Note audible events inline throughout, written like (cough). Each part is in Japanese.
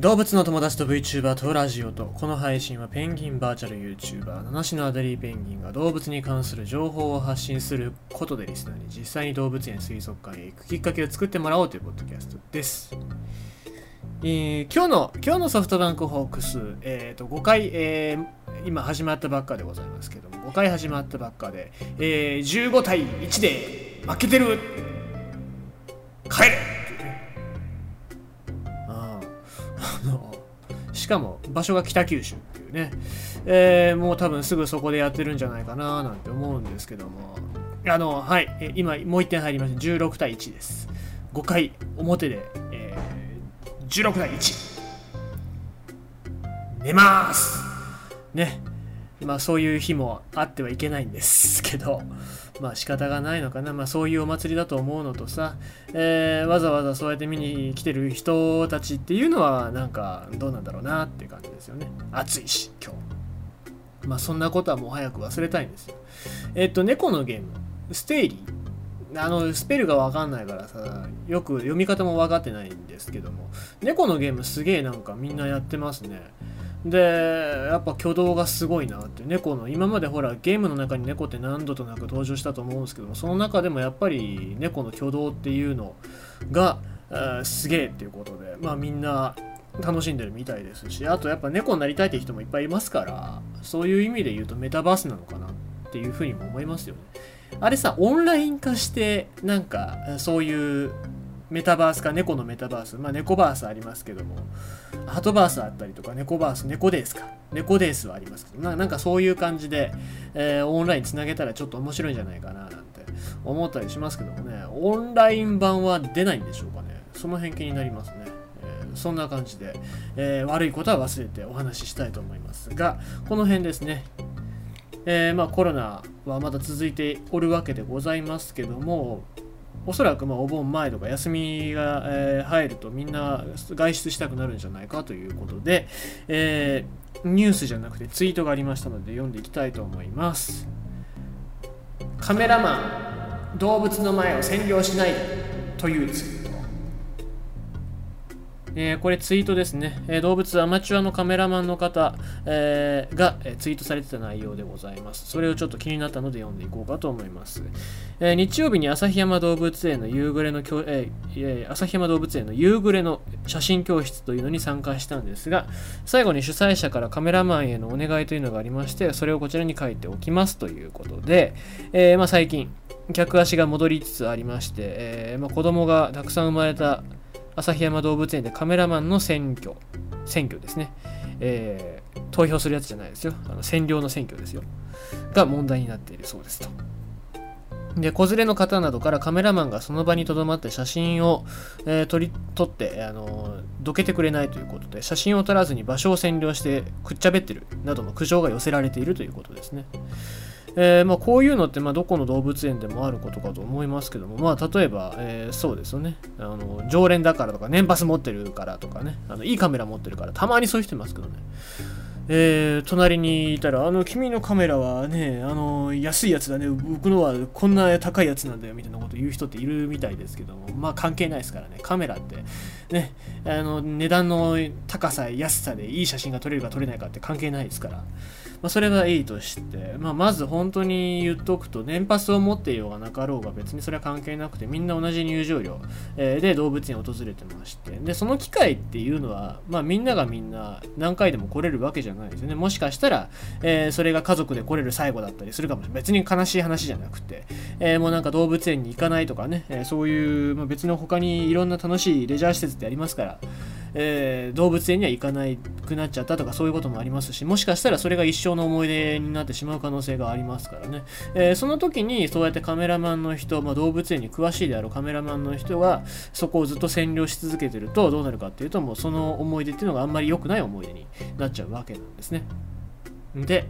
動物の友達と VTuber とラジオとこの配信はペンギンバーチャル YouTuber 七種のアデリーペンギンが動物に関する情報を発信することでリスナーに実際に動物園水族館へ行くきっかけを作ってもらおうというポッドキャストです、えー今日の今日のソフトバンクホークス、えー、と5回、えー今始まったばっかでございますけども5回始まったばっかで、えー15対1で負けてる。帰れ。のしかも場所が北九州っていうね、えーもう多分すぐそこでやってるんじゃないかななんて思うんですけども。あのはい。今もう1点入りました。16対1です。5回表で、えー16対1寝ます。ね。まあそういう日もあってはいけないんですけど (laughs) まあ仕方がないのかな。まあそういうお祭りだと思うのとさ、えーわざわざそうやって見に来てる人たちっていうのはなんかどうなんだろうなって感じですよね。暑いし今日。まあそんなことはもう早く忘れたいんですよ。えっと猫のゲーム。ステイリー。あのスペルがわかんないからさよく読み方も分かってないんですけども。猫のゲームすげえなんかみんなやってますね。でやっぱ挙動がすごいなって。猫の今までほらゲームの中に猫って何度となく登場したと思うんですけどもその中でもやっぱり猫の挙動っていうのが、えーすげえっていうことでまあみんな楽しんでるみたいですしあとやっぱ猫になりたいって人もいっぱいいますからそういう意味で言うとメタバースなのかなっていうふうにも思いますよね。あれさオンライン化してなんかそういうメタバースか猫のメタバース。まあ猫バースありますけども。ハトバースあったりとか猫バース猫デースか。猫デースはありますけど。ななんかそういう感じで、えーオンラインつなげたらちょっと面白いんじゃないかななんて思ったりしますけどもね。オンライン版は出ないんでしょうかね。その辺気になりますね、えーそんな感じで、えー悪いことは忘れてお話ししたいと思いますがこの辺ですね。えまあ、コロナはまだ続いておるわけでございますけどもおそらくまお盆前とか休みが、え入るとみんな外出したくなるんじゃないかということで、えーニュースじゃなくてツイートがありましたので読んでいきたいと思います。カメラマン動物の前を占領しないというツイート。えーこれツイートですね、えー動物アマチュアのカメラマンの方、えーが、えツイートされてた内容でございます。それをちょっと気になったので読んでいこうかと思います。え日曜日に旭山動物園の夕暮れのきょ、えー旭山動物園の夕暮れの写真教室というのに参加したんですが、最後に主催者からカメラマンへのお願いというのがありまして、それをこちらに書いておきますということで、えまあ、最近、客足が戻りつつありまして、えーまあ、子供がたくさん生まれた旭山動物園でカメラマンの選挙、選挙ですね、えー投票するやつじゃないですよ。あの占領の選挙ですよ。が問題になっているそうですと。で、子連れの方などからカメラマンがその場にとどまって写真を、えー撮り撮って、あのーどけてくれないということで、写真を撮らずに場所を占領してくっちゃべってるなどの苦情が寄せられているということですね。えーまあ、こういうのって、まあ、どこの動物園でもあることかと思いますけども、まあ、例えば、えーそうですよね。あの常連だからとか年パス持ってるからとかね。あのいいカメラ持ってるからたまにそういう人いますけどね。えー隣にいたら、あの、君のカメラはね、あの、安いやつだね、僕のはこんな高いやつなんだよ、みたいなこと言う人っているみたいですけども、まあ関係ないですからね、カメラって、ね、あの、値段の高さ、安さでいい写真が撮れるか撮れないかって関係ないですから、まあそれはいいとして、まあまず本当に言っとくと、年パスを持っていようがなかろうが別にそれは関係なくて、みんな同じ入場料、えで動物園を訪れてまして、で、その機会っていうのは、まあみんながみんな何回でも来れるわけじゃないですよね。もしかしたら、えーそれが家族で来れる最後だったりするかもしれない。別に悲しい話じゃなくて、えーもうなんか動物園に行かないとかね、えそういう、まあ、別の他にいろんな楽しいレジャー施設ってありますから、えー動物園には行かなくなっちゃったとかそういうこともありますしもしかしたらそれが一生の思い出になってしまう可能性がありますからね、えーその時にそうやってカメラマンの人、まあ、動物園に詳しいであろうカメラマンの人がそこをずっと占領し続けてるとどうなるかっていうともうその思い出っていうのがあんまり良くない思い出になっちゃうわけなんですね。で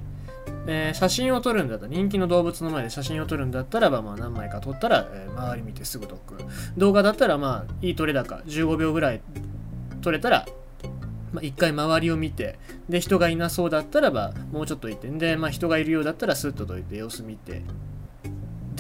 えー写真を撮るんだったら人気の動物の前で写真を撮るんだったらば、まあ、何枚か撮ったら、えー周り見てすぐ撮く。動画だったらまあいい撮れ高15秒ぐらい撮れたら、まあ、1回周りを見てで人がいなそうだったらばもうちょっといてで、まあ、人がいるようだったらスッとどいて様子見て。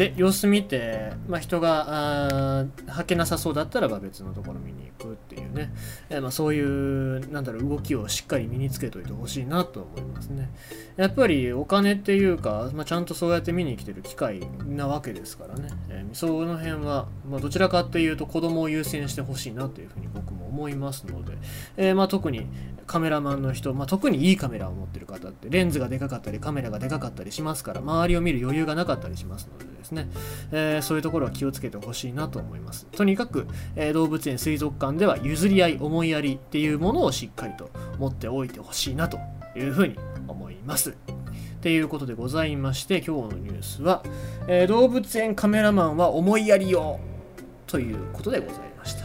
で様子見て、まあ、人がはけなさそうだったらば別のところ見に行くっていうね、えー、まあ、そういうなんだろう動きをしっかり身につけといてほしいなと思いますね。やっぱりお金っていうか、まあ、ちゃんとそうやって見に来てる機会なわけですからね、えー、その辺は、まあ、どちらかというと子供を優先してほしいなというふうに僕も思いますので、えー、まあ、特にカメラマンの人、まあ、特にいいカメラを持ってる方ってレンズがでかかったりカメラがでかかったりしますから周りを見る余裕がなかったりしますのでですね、えー、そういうところは気をつけてほしいなと思います。とにかく、えー、動物園水族館では譲り合い思いやりっていうものをしっかりと持っておいてほしいなというふうに思います。っていうことでございまして今日のニュースは、えー、動物園カメラマンは思いやりよということでございます